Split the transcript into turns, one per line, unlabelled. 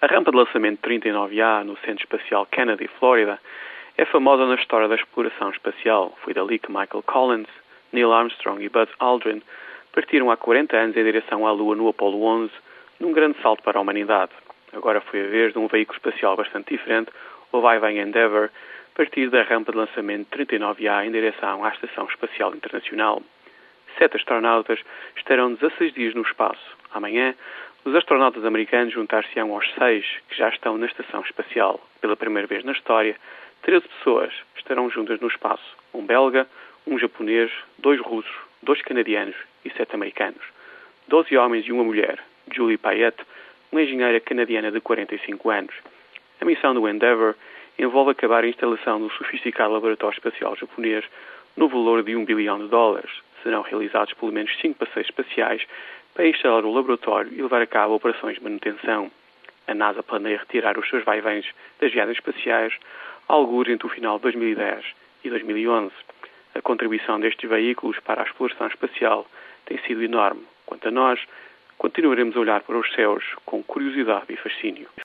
A rampa de lançamento 39A no Centro Espacial Kennedy, Flórida, é famosa na história da exploração espacial. Foi dali que Michael Collins, Neil Armstrong e Buzz Aldrin partiram há 40 anos em direção à Lua no Apollo 11, num grande salto para a humanidade. Agora foi a vez de um veículo espacial bastante diferente, o vai vem Endeavour, partir da rampa de lançamento 39A em direção à Estação Espacial Internacional. Sete astronautas estarão 16 dias no espaço. Amanhã, os astronautas americanos juntar-se-ão aos seis que já estão na estação espacial. Pela primeira vez na história, 13 pessoas estarão juntas no espaço. Um belga, um japonês, dois russos, dois canadianos e sete americanos. Doze homens e uma mulher, Julie Payette, uma engenheira canadiana de 45 anos. A missão do Endeavour envolve acabar a instalação do sofisticado laboratório espacial japonês no valor de um bilhão de dólares. Serão realizados pelo menos cinco passeios espaciais para instalar o laboratório e levar a cabo operações de manutenção. A NASA planeia retirar os seus vai-vens das viagens espaciais, alguns entre o final de 2010 e 2011. A contribuição destes veículos para a exploração espacial tem sido enorme. Quanto a nós, continuaremos a olhar para os céus com curiosidade e fascínio.